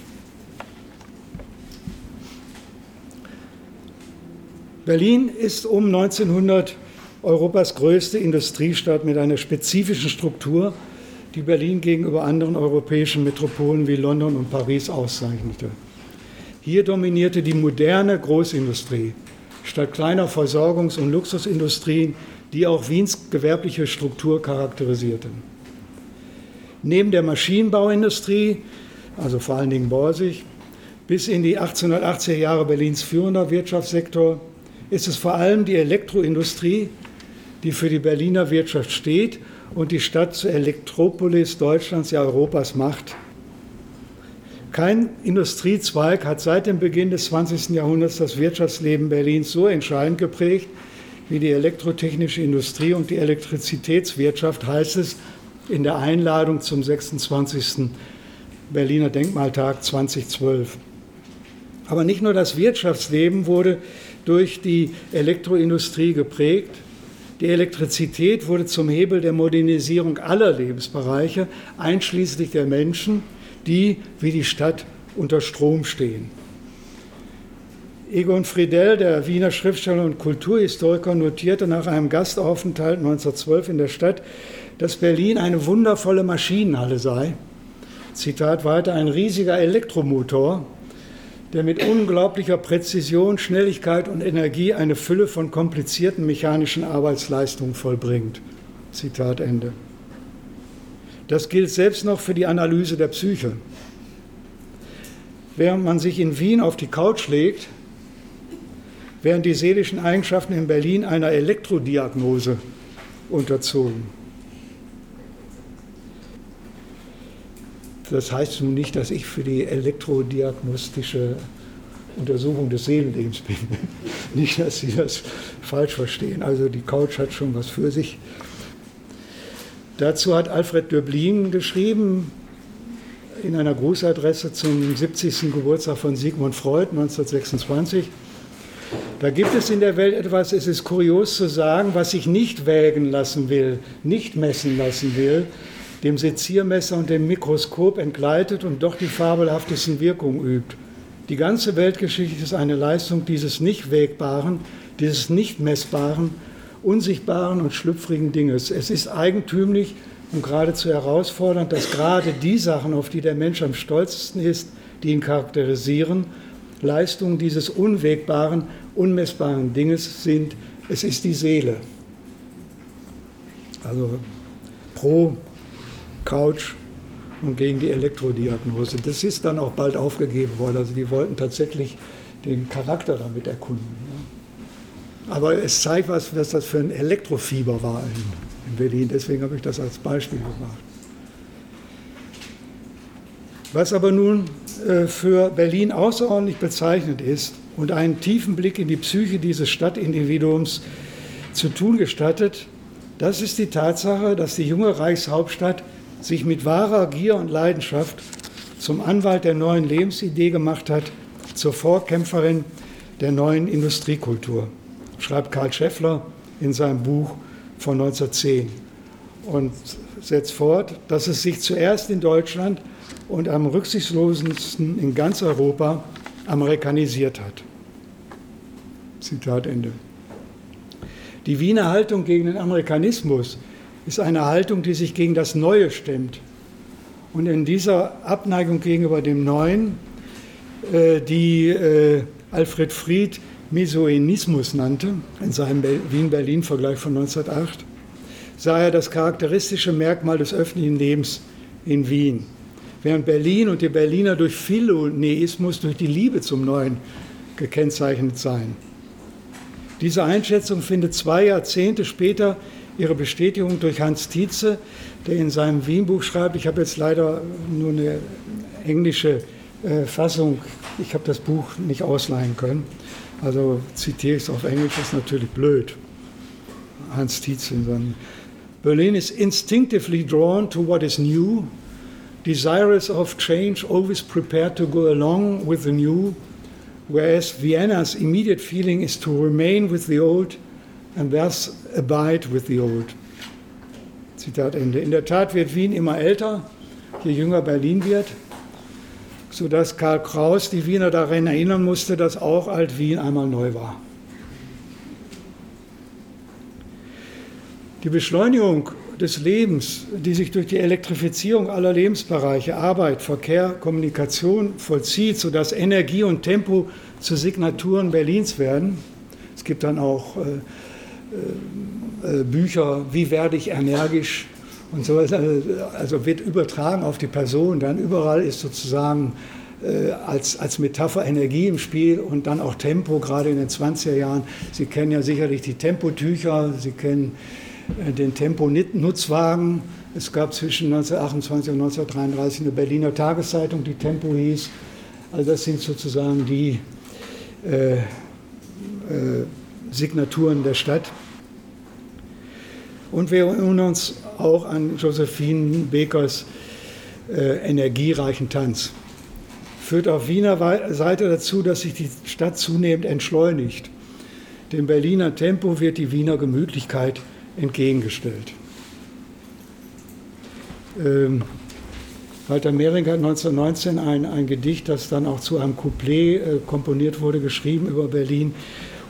Berlin ist um 1900 Europas größte Industriestadt mit einer spezifischen Struktur, die Berlin gegenüber anderen europäischen Metropolen wie London und Paris auszeichnete. Hier dominierte die moderne Großindustrie statt kleiner Versorgungs- und Luxusindustrien, die auch Wiens gewerbliche Struktur charakterisierten. Neben der Maschinenbauindustrie also vor allen Dingen Borsig, bis in die 1880er Jahre Berlins führender Wirtschaftssektor, ist es vor allem die Elektroindustrie, die für die Berliner Wirtschaft steht und die Stadt zur Elektropolis Deutschlands, ja Europas macht. Kein Industriezweig hat seit dem Beginn des 20. Jahrhunderts das Wirtschaftsleben Berlins so entscheidend geprägt wie die elektrotechnische Industrie und die Elektrizitätswirtschaft, heißt es in der Einladung zum 26. Berliner Denkmaltag 2012. Aber nicht nur das Wirtschaftsleben wurde durch die Elektroindustrie geprägt, die Elektrizität wurde zum Hebel der Modernisierung aller Lebensbereiche, einschließlich der Menschen, die wie die Stadt unter Strom stehen. Egon Friedel, der Wiener Schriftsteller und Kulturhistoriker, notierte nach einem Gastaufenthalt 1912 in der Stadt, dass Berlin eine wundervolle Maschinenhalle sei. Zitat weiter, ein riesiger Elektromotor, der mit unglaublicher Präzision, Schnelligkeit und Energie eine Fülle von komplizierten mechanischen Arbeitsleistungen vollbringt. Zitat Ende. Das gilt selbst noch für die Analyse der Psyche. Während man sich in Wien auf die Couch legt, werden die seelischen Eigenschaften in Berlin einer Elektrodiagnose unterzogen. Das heißt nun nicht, dass ich für die elektrodiagnostische Untersuchung des Seelenlebens bin. nicht, dass Sie das falsch verstehen. Also die Couch hat schon was für sich. Dazu hat Alfred Döblin geschrieben, in einer Grußadresse zum 70. Geburtstag von Sigmund Freud 1926. Da gibt es in der Welt etwas, es ist kurios zu sagen, was sich nicht wägen lassen will, nicht messen lassen will, dem Seziermesser und dem Mikroskop entgleitet und doch die fabelhaftesten Wirkungen übt. Die ganze Weltgeschichte ist eine Leistung dieses nicht wägbaren, dieses nicht messbaren, unsichtbaren und schlüpfrigen Dinges. Es ist eigentümlich und geradezu herausfordernd, dass gerade die Sachen, auf die der Mensch am stolzesten ist, die ihn charakterisieren, Leistungen dieses unwägbaren, unmessbaren Dinges sind. Es ist die Seele. Also pro Couch und gegen die Elektrodiagnose. Das ist dann auch bald aufgegeben worden. Also die wollten tatsächlich den Charakter damit erkunden. Aber es zeigt, was, was das für ein Elektrofieber war in, in Berlin. Deswegen habe ich das als Beispiel gemacht. Was aber nun äh, für Berlin außerordentlich bezeichnend ist und einen tiefen Blick in die Psyche dieses Stadtindividuums zu tun gestattet, das ist die Tatsache, dass die junge Reichshauptstadt sich mit wahrer Gier und Leidenschaft zum Anwalt der neuen Lebensidee gemacht hat, zur Vorkämpferin der neuen Industriekultur, schreibt Karl Scheffler in seinem Buch von 1910 und setzt fort, dass es sich zuerst in Deutschland und am rücksichtslosesten in ganz Europa amerikanisiert hat. Zitat Ende. Die Wiener Haltung gegen den Amerikanismus ist eine Haltung, die sich gegen das Neue stemmt. Und in dieser Abneigung gegenüber dem Neuen, äh, die äh, Alfred Fried Mesoenismus nannte, in seinem Wien-Berlin-Vergleich von 1908, sah er das charakteristische Merkmal des öffentlichen Lebens in Wien. Während Berlin und die Berliner durch Philoneismus, durch die Liebe zum Neuen gekennzeichnet seien. Diese Einschätzung findet zwei Jahrzehnte später ihre Bestätigung durch Hans Tietze, der in seinem Wienbuch schreibt, ich habe jetzt leider nur eine englische äh, Fassung, ich habe das Buch nicht ausleihen können, also zitiere ich es auf Englisch, ist natürlich blöd. Hans Tietze in seinem Berlin is instinctively drawn to what is new, desirous of change, always prepared to go along with the new, whereas Vienna's immediate feeling is to remain with the old and thus abide with the old. Zitat Ende. In der Tat wird Wien immer älter, je jünger Berlin wird, sodass Karl Kraus die Wiener daran erinnern musste, dass auch Alt-Wien einmal neu war. Die Beschleunigung des Lebens, die sich durch die Elektrifizierung aller Lebensbereiche, Arbeit, Verkehr, Kommunikation vollzieht, sodass Energie und Tempo zu Signaturen Berlins werden. Es gibt dann auch äh, Bücher, wie werde ich energisch und sowas, also wird übertragen auf die Person. Dann überall ist sozusagen äh, als, als Metapher Energie im Spiel und dann auch Tempo, gerade in den 20er Jahren. Sie kennen ja sicherlich die Tempotücher, Sie kennen äh, den Tempo-Nutzwagen. Es gab zwischen 1928 und 1933 eine Berliner Tageszeitung, die Tempo hieß. Also das sind sozusagen die äh, äh, Signaturen der Stadt. Und wir erinnern uns auch an Josephine Bekers äh, energiereichen Tanz. Führt auf Wiener Seite dazu, dass sich die Stadt zunehmend entschleunigt. Dem Berliner Tempo wird die Wiener Gemütlichkeit entgegengestellt. Ähm, Walter Mehring hat 1919 ein, ein Gedicht, das dann auch zu einem Couplet äh, komponiert wurde, geschrieben über Berlin,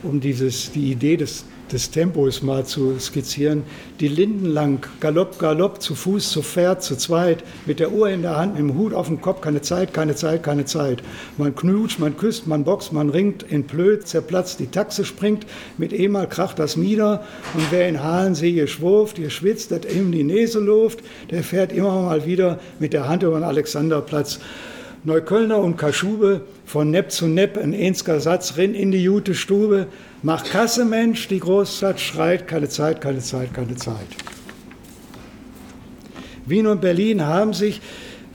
um dieses, die Idee des des Tempos mal zu skizzieren. Die Linden lang, Galopp, Galopp, zu Fuß, zu Pferd, zu zweit, mit der Uhr in der Hand, mit dem Hut auf dem Kopf, keine Zeit, keine Zeit, keine Zeit. Man knutscht, man küsst, man boxt, man ringt, in Plöd, zerplatzt, die Taxe springt, mit emal kracht das Mieder und wer in Halensee schwurft, ihr schwitzt, dat ihm die Nase luft, der fährt immer mal wieder mit der Hand über den Alexanderplatz. Neuköllner und Kaschube, von Nepp zu Nepp, ein einziger Satz, rinn in die jute Stube, mach Kasse, Mensch, die Großstadt schreit, keine Zeit, keine Zeit, keine Zeit. Wien und Berlin haben sich,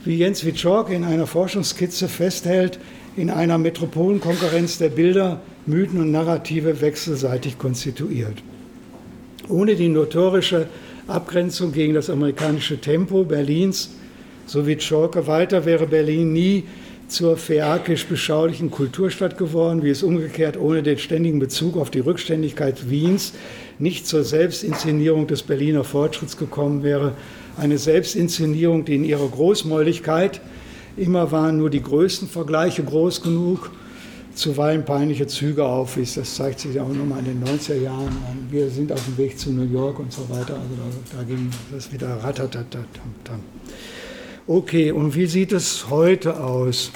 wie Jens Witschork in einer Forschungskizze festhält, in einer Metropolenkonkurrenz der Bilder, Mythen und Narrative wechselseitig konstituiert. Ohne die notorische Abgrenzung gegen das amerikanische Tempo Berlins so wie Schorke weiter wäre Berlin nie zur phäakisch-beschaulichen Kulturstadt geworden, wie es umgekehrt ohne den ständigen Bezug auf die Rückständigkeit Wiens nicht zur Selbstinszenierung des Berliner Fortschritts gekommen wäre. Eine Selbstinszenierung, die in ihrer Großmäuligkeit immer waren nur die größten Vergleiche groß genug, zuweilen peinliche Züge aufwies. Das zeigt sich auch nochmal in den 90er Jahren. Wir sind auf dem Weg zu New York und so weiter. Also da, da ging das wieder ratatatam. Okay, und wie sieht es heute aus?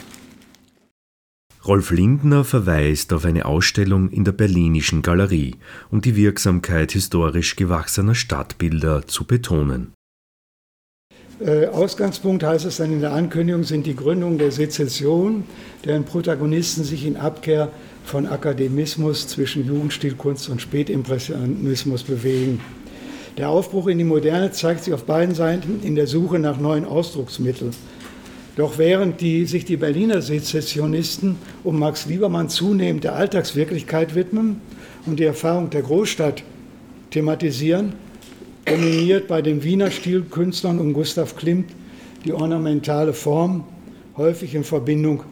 Rolf Lindner verweist auf eine Ausstellung in der Berlinischen Galerie, um die Wirksamkeit historisch gewachsener Stadtbilder zu betonen. Äh, Ausgangspunkt heißt es dann in der Ankündigung sind die Gründung der Sezession, deren Protagonisten sich in Abkehr von Akademismus zwischen Jugendstilkunst und Spätimpressionismus bewegen. Der Aufbruch in die Moderne zeigt sich auf beiden Seiten in der Suche nach neuen Ausdrucksmitteln. Doch während die, sich die Berliner Sezessionisten um Max Liebermann zunehmend der Alltagswirklichkeit widmen und die Erfahrung der Großstadt thematisieren, dominiert bei den Wiener Stilkünstlern um Gustav Klimt die ornamentale Form, häufig in Verbindung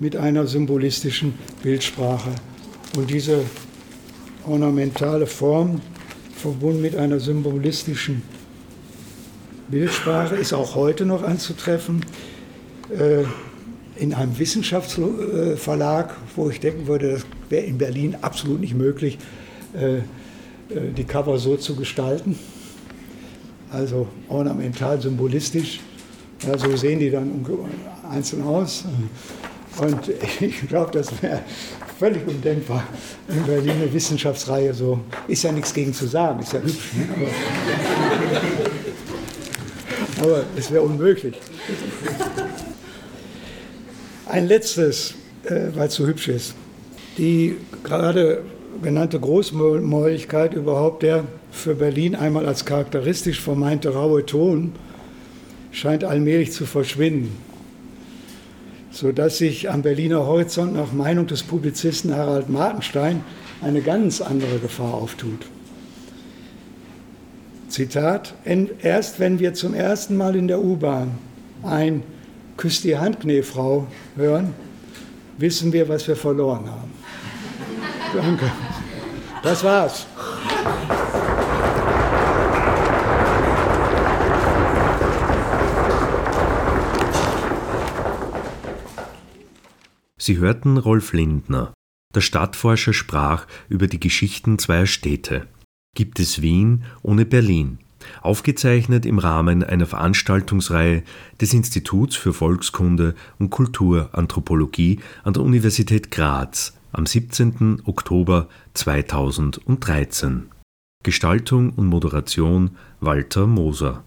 mit einer symbolistischen Bildsprache. Und diese ornamentale Form verbunden mit einer symbolistischen Bildsprache, ist auch heute noch anzutreffen. Äh, in einem Wissenschaftsverlag, wo ich denken würde, das wäre in Berlin absolut nicht möglich, äh, äh, die Cover so zu gestalten. Also ornamental, symbolistisch. Ja, so sehen die dann einzeln aus. Und ich glaube, das wäre völlig undenkbar in Berlin eine Wissenschaftsreihe. So ist ja nichts gegen zu sagen, ist ja hübsch. Ne? Aber, aber es wäre unmöglich. Ein letztes, äh, weil es so hübsch ist. Die gerade genannte Großmäuligkeit überhaupt, der für Berlin einmal als charakteristisch vermeinte raue Ton, scheint allmählich zu verschwinden sodass sich am Berliner Horizont nach Meinung des Publizisten Harald Martenstein eine ganz andere Gefahr auftut. Zitat, erst wenn wir zum ersten Mal in der U-Bahn ein Küss die Hand, Knefrau hören, wissen wir, was wir verloren haben. Danke. Das war's. Sie hörten Rolf Lindner. Der Stadtforscher sprach über die Geschichten zweier Städte. Gibt es Wien ohne Berlin? Aufgezeichnet im Rahmen einer Veranstaltungsreihe des Instituts für Volkskunde und Kulturanthropologie an der Universität Graz am 17. Oktober 2013. Gestaltung und Moderation Walter Moser